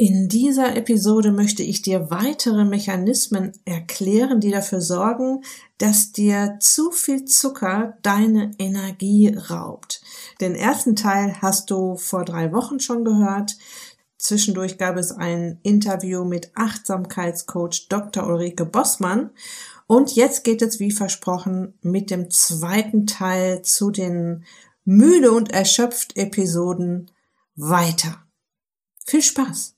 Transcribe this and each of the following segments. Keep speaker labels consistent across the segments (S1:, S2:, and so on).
S1: In dieser Episode möchte ich dir weitere Mechanismen erklären, die dafür sorgen, dass dir zu viel Zucker deine Energie raubt. Den ersten Teil hast du vor drei Wochen schon gehört. Zwischendurch gab es ein Interview mit Achtsamkeitscoach Dr. Ulrike Bossmann. Und jetzt geht es wie versprochen mit dem zweiten Teil zu den müde und erschöpft Episoden weiter. Viel Spaß!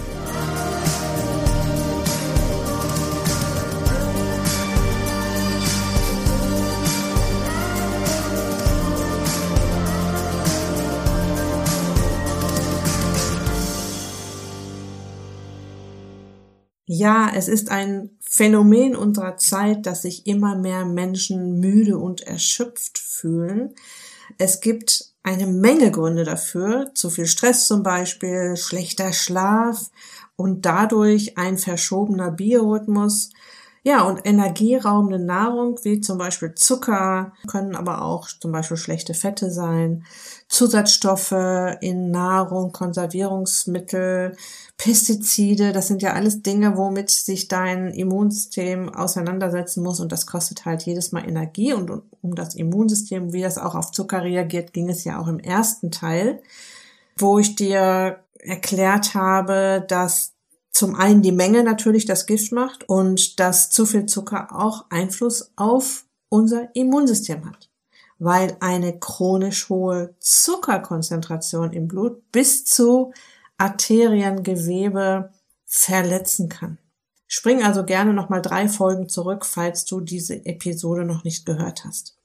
S1: Ja, es ist ein Phänomen unserer Zeit, dass sich immer mehr Menschen müde und erschöpft fühlen. Es gibt eine Menge Gründe dafür, zu viel Stress zum Beispiel, schlechter Schlaf und dadurch ein verschobener Biorhythmus. Ja, und energieraubende Nahrung wie zum Beispiel Zucker können aber auch zum Beispiel schlechte Fette sein, Zusatzstoffe in Nahrung, Konservierungsmittel, Pestizide, das sind ja alles Dinge, womit sich dein Immunsystem auseinandersetzen muss. Und das kostet halt jedes Mal Energie. Und um das Immunsystem, wie das auch auf Zucker reagiert, ging es ja auch im ersten Teil, wo ich dir erklärt habe, dass zum einen die Menge natürlich das Gift macht und dass zu viel Zucker auch Einfluss auf unser Immunsystem hat, weil eine chronisch hohe Zuckerkonzentration im Blut bis zu Arteriengewebe verletzen kann. Spring also gerne nochmal drei Folgen zurück, falls du diese Episode noch nicht gehört hast.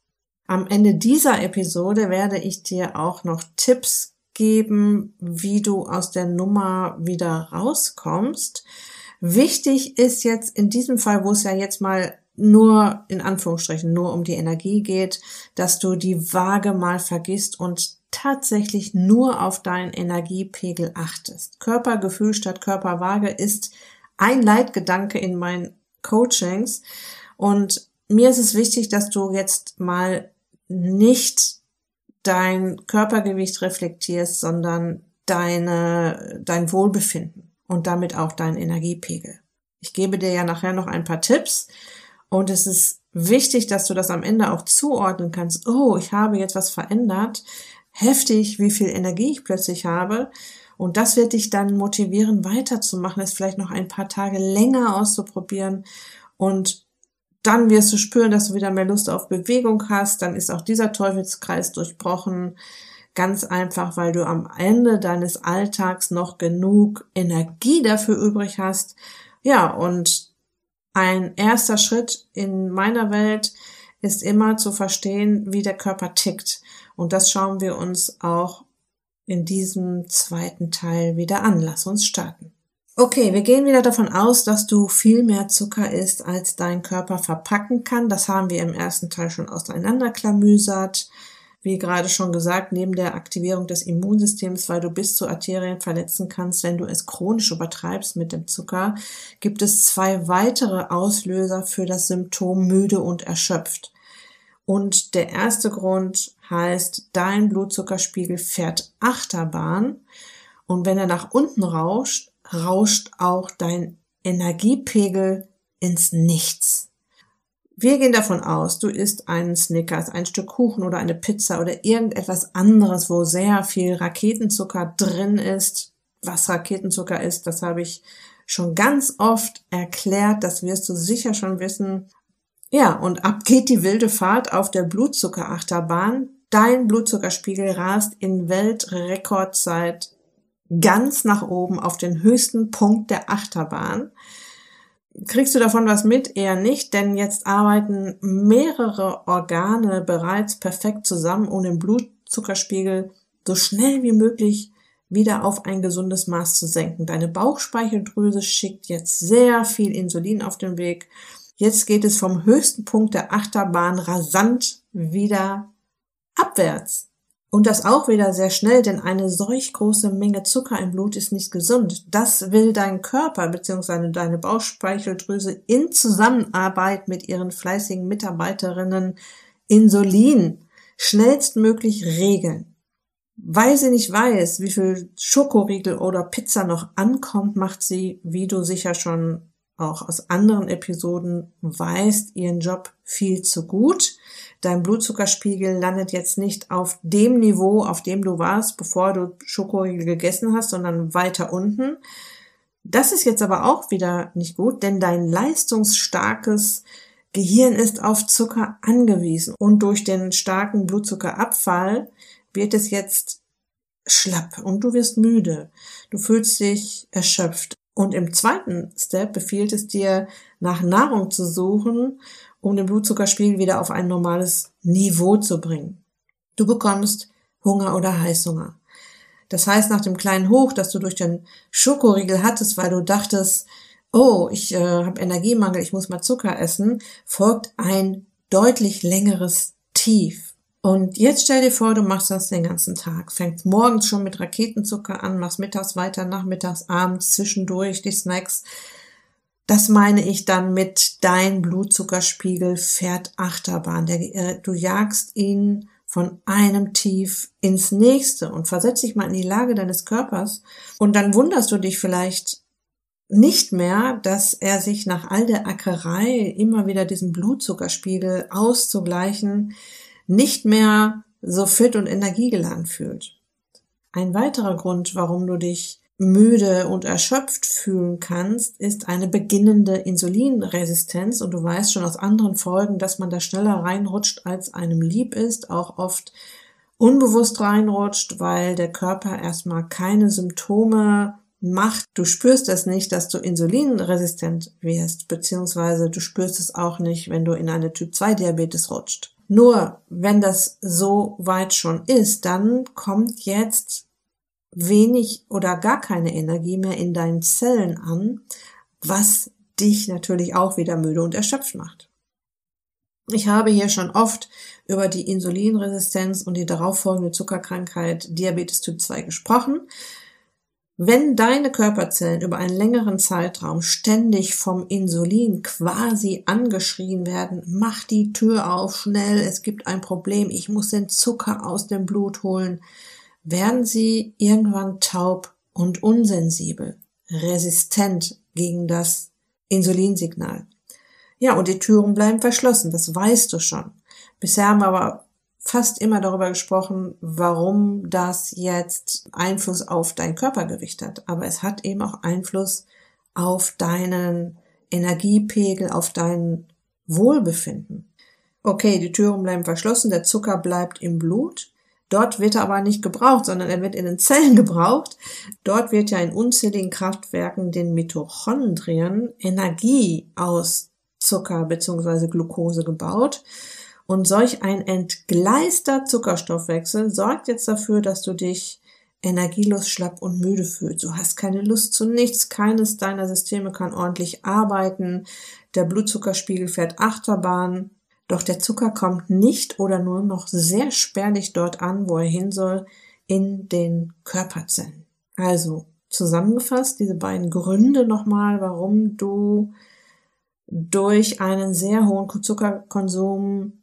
S1: Am Ende dieser Episode werde ich dir auch noch Tipps geben, wie du aus der Nummer wieder rauskommst. Wichtig ist jetzt in diesem Fall, wo es ja jetzt mal nur in Anführungsstrichen nur um die Energie geht, dass du die Waage mal vergisst und tatsächlich nur auf deinen Energiepegel achtest. Körpergefühl statt Körperwaage ist ein Leitgedanke in meinen Coachings und mir ist es wichtig, dass du jetzt mal nicht dein Körpergewicht reflektierst, sondern deine, dein Wohlbefinden und damit auch deinen Energiepegel. Ich gebe dir ja nachher noch ein paar Tipps und es ist wichtig, dass du das am Ende auch zuordnen kannst. Oh, ich habe jetzt was verändert heftig, wie viel Energie ich plötzlich habe. Und das wird dich dann motivieren, weiterzumachen, es vielleicht noch ein paar Tage länger auszuprobieren. Und dann wirst du spüren, dass du wieder mehr Lust auf Bewegung hast. Dann ist auch dieser Teufelskreis durchbrochen. Ganz einfach, weil du am Ende deines Alltags noch genug Energie dafür übrig hast. Ja, und ein erster Schritt in meiner Welt ist immer zu verstehen, wie der Körper tickt. Und das schauen wir uns auch in diesem zweiten Teil wieder an. Lass uns starten. Okay, wir gehen wieder davon aus, dass du viel mehr Zucker isst, als dein Körper verpacken kann. Das haben wir im ersten Teil schon auseinanderklamüsert. Wie gerade schon gesagt, neben der Aktivierung des Immunsystems, weil du bis zu Arterien verletzen kannst, wenn du es chronisch übertreibst mit dem Zucker, gibt es zwei weitere Auslöser für das Symptom müde und erschöpft. Und der erste Grund heißt, dein Blutzuckerspiegel fährt Achterbahn und wenn er nach unten rauscht, rauscht auch dein Energiepegel ins Nichts. Wir gehen davon aus, du isst einen Snickers, ein Stück Kuchen oder eine Pizza oder irgendetwas anderes, wo sehr viel Raketenzucker drin ist. Was Raketenzucker ist, das habe ich schon ganz oft erklärt, das wirst du sicher schon wissen. Ja, und ab geht die wilde Fahrt auf der Blutzuckerachterbahn. Dein Blutzuckerspiegel rast in Weltrekordzeit ganz nach oben auf den höchsten Punkt der Achterbahn. Kriegst du davon was mit? Eher nicht, denn jetzt arbeiten mehrere Organe bereits perfekt zusammen, um den Blutzuckerspiegel so schnell wie möglich wieder auf ein gesundes Maß zu senken. Deine Bauchspeicheldrüse schickt jetzt sehr viel Insulin auf den Weg Jetzt geht es vom höchsten Punkt der Achterbahn rasant wieder abwärts. Und das auch wieder sehr schnell, denn eine solch große Menge Zucker im Blut ist nicht gesund. Das will dein Körper bzw. deine Bauchspeicheldrüse in Zusammenarbeit mit ihren fleißigen Mitarbeiterinnen Insulin schnellstmöglich regeln. Weil sie nicht weiß, wie viel Schokoriegel oder Pizza noch ankommt, macht sie, wie du sicher schon auch aus anderen Episoden weißt, ihren Job viel zu gut. Dein Blutzuckerspiegel landet jetzt nicht auf dem Niveau, auf dem du warst, bevor du Schokoriegel gegessen hast, sondern weiter unten. Das ist jetzt aber auch wieder nicht gut, denn dein leistungsstarkes Gehirn ist auf Zucker angewiesen und durch den starken Blutzuckerabfall wird es jetzt schlapp und du wirst müde. Du fühlst dich erschöpft. Und im zweiten Step befiehlt es dir, nach Nahrung zu suchen, um den Blutzuckerspiegel wieder auf ein normales Niveau zu bringen. Du bekommst Hunger oder Heißhunger. Das heißt, nach dem kleinen Hoch, das du durch den Schokoriegel hattest, weil du dachtest, oh, ich äh, habe Energiemangel, ich muss mal Zucker essen, folgt ein deutlich längeres Tief. Und jetzt stell dir vor, du machst das den ganzen Tag. Fängst morgens schon mit Raketenzucker an, machst mittags weiter, nachmittags, abends, zwischendurch die Snacks. Das meine ich dann mit dein Blutzuckerspiegel fährt Achterbahn. Der, äh, du jagst ihn von einem Tief ins nächste und versetz dich mal in die Lage deines Körpers und dann wunderst du dich vielleicht nicht mehr, dass er sich nach all der Ackerei immer wieder diesen Blutzuckerspiegel auszugleichen nicht mehr so fit und energiegeladen fühlt. Ein weiterer Grund, warum du dich müde und erschöpft fühlen kannst, ist eine beginnende Insulinresistenz. Und du weißt schon aus anderen Folgen, dass man da schneller reinrutscht, als einem lieb ist, auch oft unbewusst reinrutscht, weil der Körper erstmal keine Symptome macht. Du spürst es nicht, dass du insulinresistent wirst, beziehungsweise du spürst es auch nicht, wenn du in eine Typ 2 Diabetes rutscht. Nur wenn das so weit schon ist, dann kommt jetzt wenig oder gar keine Energie mehr in deinen Zellen an, was dich natürlich auch wieder müde und erschöpft macht. Ich habe hier schon oft über die Insulinresistenz und die darauffolgende Zuckerkrankheit Diabetes Typ 2 gesprochen. Wenn deine Körperzellen über einen längeren Zeitraum ständig vom Insulin quasi angeschrien werden, mach die Tür auf, schnell, es gibt ein Problem, ich muss den Zucker aus dem Blut holen, werden sie irgendwann taub und unsensibel, resistent gegen das Insulinsignal. Ja, und die Türen bleiben verschlossen, das weißt du schon. Bisher haben wir aber fast immer darüber gesprochen, warum das jetzt Einfluss auf dein Körpergewicht hat. Aber es hat eben auch Einfluss auf deinen Energiepegel, auf dein Wohlbefinden. Okay, die Türen bleiben verschlossen, der Zucker bleibt im Blut. Dort wird er aber nicht gebraucht, sondern er wird in den Zellen gebraucht. Dort wird ja in unzähligen Kraftwerken, den Mitochondrien, Energie aus Zucker bzw. Glucose gebaut. Und solch ein entgleister Zuckerstoffwechsel sorgt jetzt dafür, dass du dich energielos, schlapp und müde fühlst. Du hast keine Lust zu nichts, keines deiner Systeme kann ordentlich arbeiten, der Blutzuckerspiegel fährt Achterbahn, doch der Zucker kommt nicht oder nur noch sehr spärlich dort an, wo er hin soll, in den Körperzellen. Also zusammengefasst, diese beiden Gründe nochmal, warum du durch einen sehr hohen Zuckerkonsum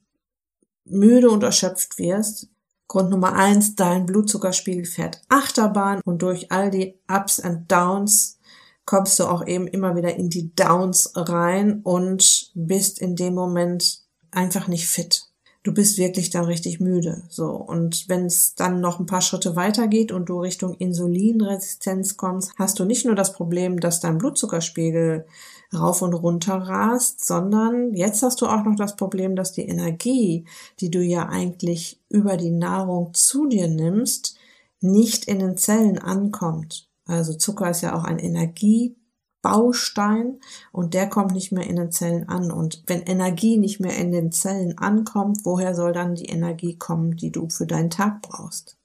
S1: müde und erschöpft wirst. Grund Nummer eins, dein Blutzuckerspiegel fährt Achterbahn und durch all die Ups and Downs kommst du auch eben immer wieder in die Downs rein und bist in dem Moment einfach nicht fit. Du bist wirklich dann richtig müde. So. Und wenn es dann noch ein paar Schritte weitergeht und du Richtung Insulinresistenz kommst, hast du nicht nur das Problem, dass dein Blutzuckerspiegel rauf und runter rast, sondern jetzt hast du auch noch das Problem, dass die Energie, die du ja eigentlich über die Nahrung zu dir nimmst, nicht in den Zellen ankommt. Also Zucker ist ja auch ein Energiebaustein und der kommt nicht mehr in den Zellen an. Und wenn Energie nicht mehr in den Zellen ankommt, woher soll dann die Energie kommen, die du für deinen Tag brauchst?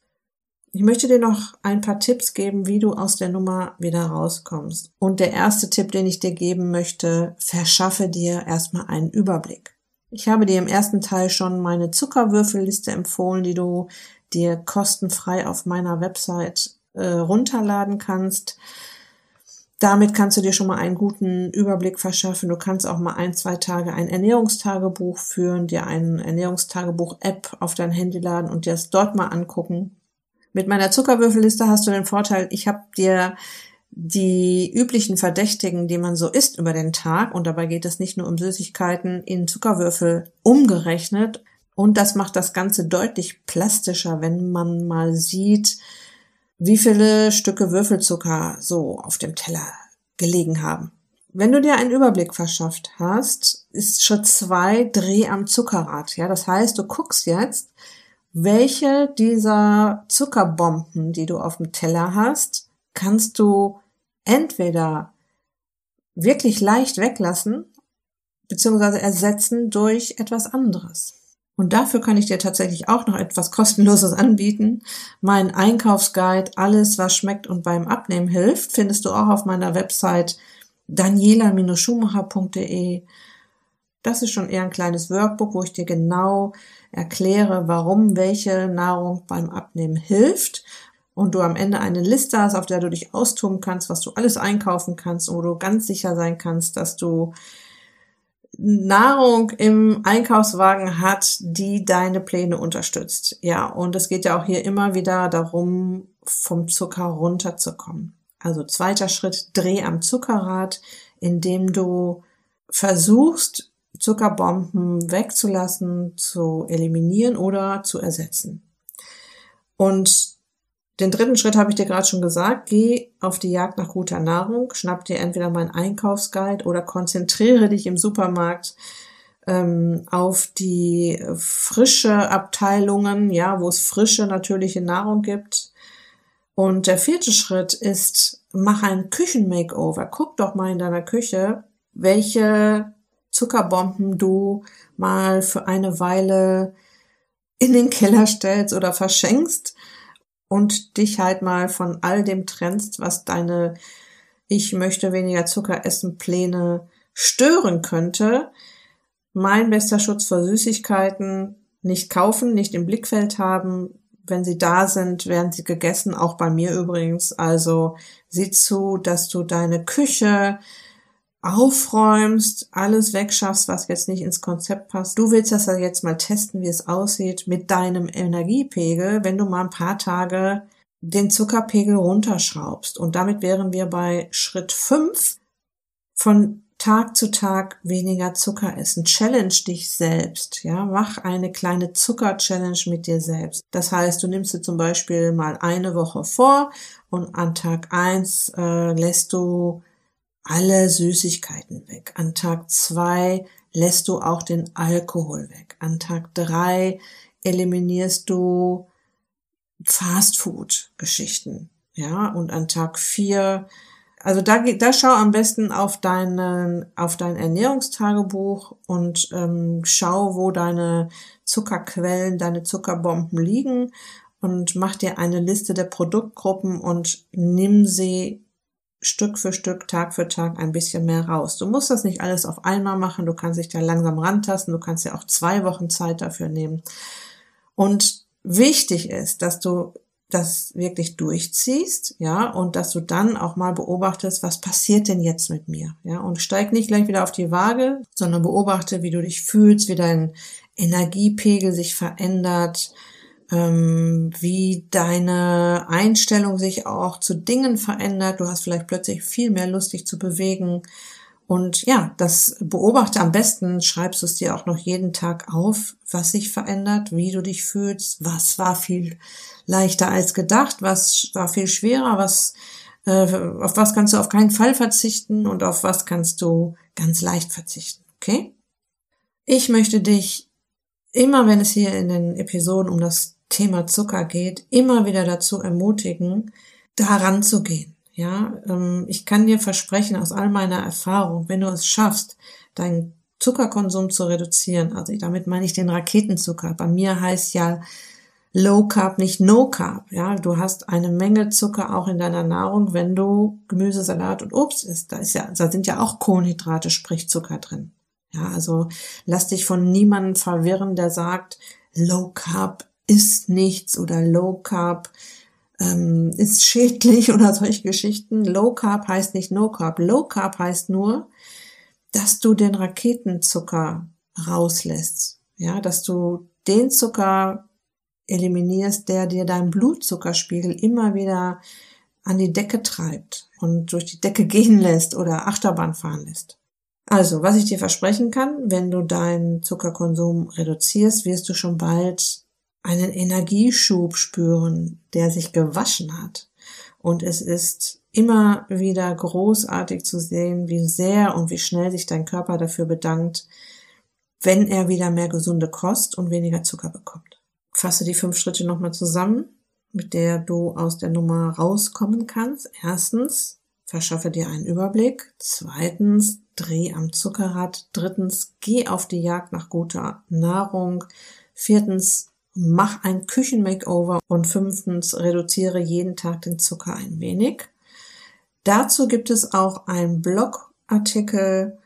S1: Ich möchte dir noch ein paar Tipps geben, wie du aus der Nummer wieder rauskommst. Und der erste Tipp, den ich dir geben möchte, verschaffe dir erstmal einen Überblick. Ich habe dir im ersten Teil schon meine Zuckerwürfelliste empfohlen, die du dir kostenfrei auf meiner Website äh, runterladen kannst. Damit kannst du dir schon mal einen guten Überblick verschaffen. Du kannst auch mal ein, zwei Tage ein Ernährungstagebuch führen, dir ein Ernährungstagebuch-App auf dein Handy laden und dir es dort mal angucken. Mit meiner Zuckerwürfelliste hast du den Vorteil, ich habe dir die üblichen Verdächtigen, die man so isst über den Tag, und dabei geht es nicht nur um Süßigkeiten, in Zuckerwürfel umgerechnet. Und das macht das Ganze deutlich plastischer, wenn man mal sieht, wie viele Stücke Würfelzucker so auf dem Teller gelegen haben. Wenn du dir einen Überblick verschafft hast, ist Schritt zwei Dreh am Zuckerrad. Ja, das heißt, du guckst jetzt, welche dieser Zuckerbomben, die du auf dem Teller hast, kannst du entweder wirklich leicht weglassen, beziehungsweise ersetzen durch etwas anderes. Und dafür kann ich dir tatsächlich auch noch etwas kostenloses anbieten. Mein Einkaufsguide, alles was schmeckt und beim Abnehmen hilft, findest du auch auf meiner Website daniela-schumacher.de. Das ist schon eher ein kleines Workbook, wo ich dir genau erkläre, warum welche Nahrung beim Abnehmen hilft und du am Ende eine Liste hast, auf der du dich austoben kannst, was du alles einkaufen kannst, wo du ganz sicher sein kannst, dass du Nahrung im Einkaufswagen hat, die deine Pläne unterstützt. Ja, und es geht ja auch hier immer wieder darum, vom Zucker runterzukommen. Also zweiter Schritt, dreh am Zuckerrad, indem du versuchst, Zuckerbomben wegzulassen, zu eliminieren oder zu ersetzen. Und den dritten Schritt habe ich dir gerade schon gesagt. Geh auf die Jagd nach guter Nahrung, schnapp dir entweder meinen Einkaufsguide oder konzentriere dich im Supermarkt ähm, auf die frische Abteilungen, ja, wo es frische natürliche Nahrung gibt. Und der vierte Schritt ist, mach ein Küchen-Makeover. Guck doch mal in deiner Küche, welche Zuckerbomben du mal für eine Weile in den Keller stellst oder verschenkst und dich halt mal von all dem trennst, was deine ich möchte weniger Zucker essen Pläne stören könnte. Mein bester Schutz vor Süßigkeiten nicht kaufen, nicht im Blickfeld haben. Wenn sie da sind, werden sie gegessen, auch bei mir übrigens. Also sieh zu, dass du deine Küche aufräumst, alles wegschaffst, was jetzt nicht ins Konzept passt. Du willst das ja jetzt mal testen, wie es aussieht mit deinem Energiepegel, wenn du mal ein paar Tage den Zuckerpegel runterschraubst. Und damit wären wir bei Schritt 5 von Tag zu Tag weniger Zucker essen. Challenge dich selbst, ja. Mach eine kleine Zucker-Challenge mit dir selbst. Das heißt, du nimmst dir zum Beispiel mal eine Woche vor und an Tag eins äh, lässt du alle Süßigkeiten weg. An Tag zwei lässt du auch den Alkohol weg. An Tag drei eliminierst du Fastfood-Geschichten. Ja, und an Tag vier, also da, da schau am besten auf deinen, auf dein Ernährungstagebuch und ähm, schau, wo deine Zuckerquellen, deine Zuckerbomben liegen und mach dir eine Liste der Produktgruppen und nimm sie Stück für Stück, Tag für Tag ein bisschen mehr raus. Du musst das nicht alles auf einmal machen, du kannst dich da langsam rantasten, du kannst ja auch zwei Wochen Zeit dafür nehmen. Und wichtig ist, dass du das wirklich durchziehst, ja, und dass du dann auch mal beobachtest, was passiert denn jetzt mit mir, ja, und steig nicht gleich wieder auf die Waage, sondern beobachte, wie du dich fühlst, wie dein Energiepegel sich verändert, ähm, wie deine Einstellung sich auch zu Dingen verändert. Du hast vielleicht plötzlich viel mehr Lust, dich zu bewegen. Und ja, das beobachte am besten, schreibst du es dir auch noch jeden Tag auf, was sich verändert, wie du dich fühlst, was war viel leichter als gedacht, was war viel schwerer, was äh, auf was kannst du auf keinen Fall verzichten und auf was kannst du ganz leicht verzichten, okay? Ich möchte dich immer, wenn es hier in den Episoden um das Thema Zucker geht, immer wieder dazu ermutigen, daran zu gehen. Ja, ähm, ich kann dir versprechen aus all meiner Erfahrung, wenn du es schaffst, deinen Zuckerkonsum zu reduzieren, also damit meine ich den Raketenzucker. Bei mir heißt ja Low Carb, nicht No Carb. Ja, du hast eine Menge Zucker auch in deiner Nahrung, wenn du Gemüse, Salat und Obst isst. Da ist ja, da sind ja auch Kohlenhydrate, sprich Zucker drin. Ja, also lass dich von niemandem verwirren, der sagt, Low Carb ist nichts oder Low Carb ähm, ist schädlich oder solche Geschichten. Low Carb heißt nicht No Carb. Low Carb heißt nur, dass du den Raketenzucker rauslässt. Ja, dass du den Zucker eliminierst, der dir deinen Blutzuckerspiegel immer wieder an die Decke treibt und durch die Decke gehen lässt oder Achterbahn fahren lässt. Also, was ich dir versprechen kann, wenn du deinen Zuckerkonsum reduzierst, wirst du schon bald einen Energieschub spüren, der sich gewaschen hat. Und es ist immer wieder großartig zu sehen, wie sehr und wie schnell sich dein Körper dafür bedankt, wenn er wieder mehr gesunde Kost und weniger Zucker bekommt. Fasse die fünf Schritte nochmal zusammen, mit der du aus der Nummer rauskommen kannst. Erstens, verschaffe dir einen Überblick. Zweitens, dreh am Zuckerrad. Drittens, geh auf die Jagd nach guter Nahrung. Viertens, mach ein Küchenmakeover. Und fünftens, reduziere jeden Tag den Zucker ein wenig. Dazu gibt es auch einen Blogartikel,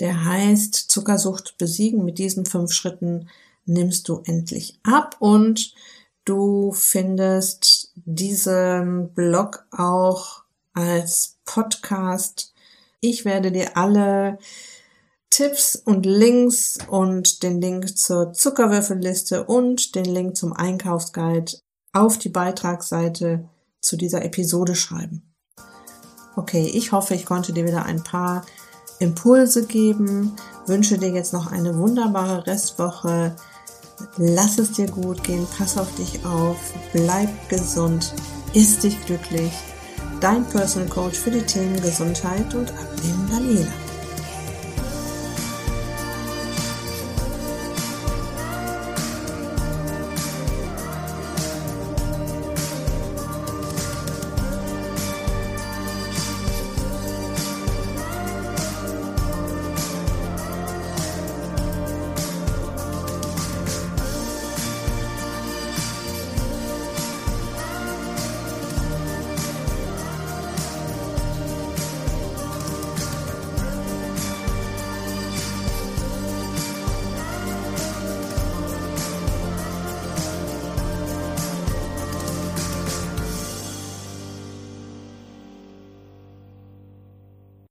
S1: der heißt Zuckersucht besiegen. Mit diesen fünf Schritten nimmst du endlich ab und du findest diesen Blog auch als Podcast. Ich werde dir alle Tipps und Links und den Link zur Zuckerwürfelliste und den Link zum Einkaufsguide auf die Beitragsseite zu dieser Episode schreiben. Okay, ich hoffe, ich konnte dir wieder ein paar Impulse geben. Wünsche dir jetzt noch eine wunderbare Restwoche. Lass es dir gut gehen, pass auf dich auf, bleib gesund, ist dich glücklich. Dein Personal Coach für die Themen Gesundheit und Abnehmen Daniela.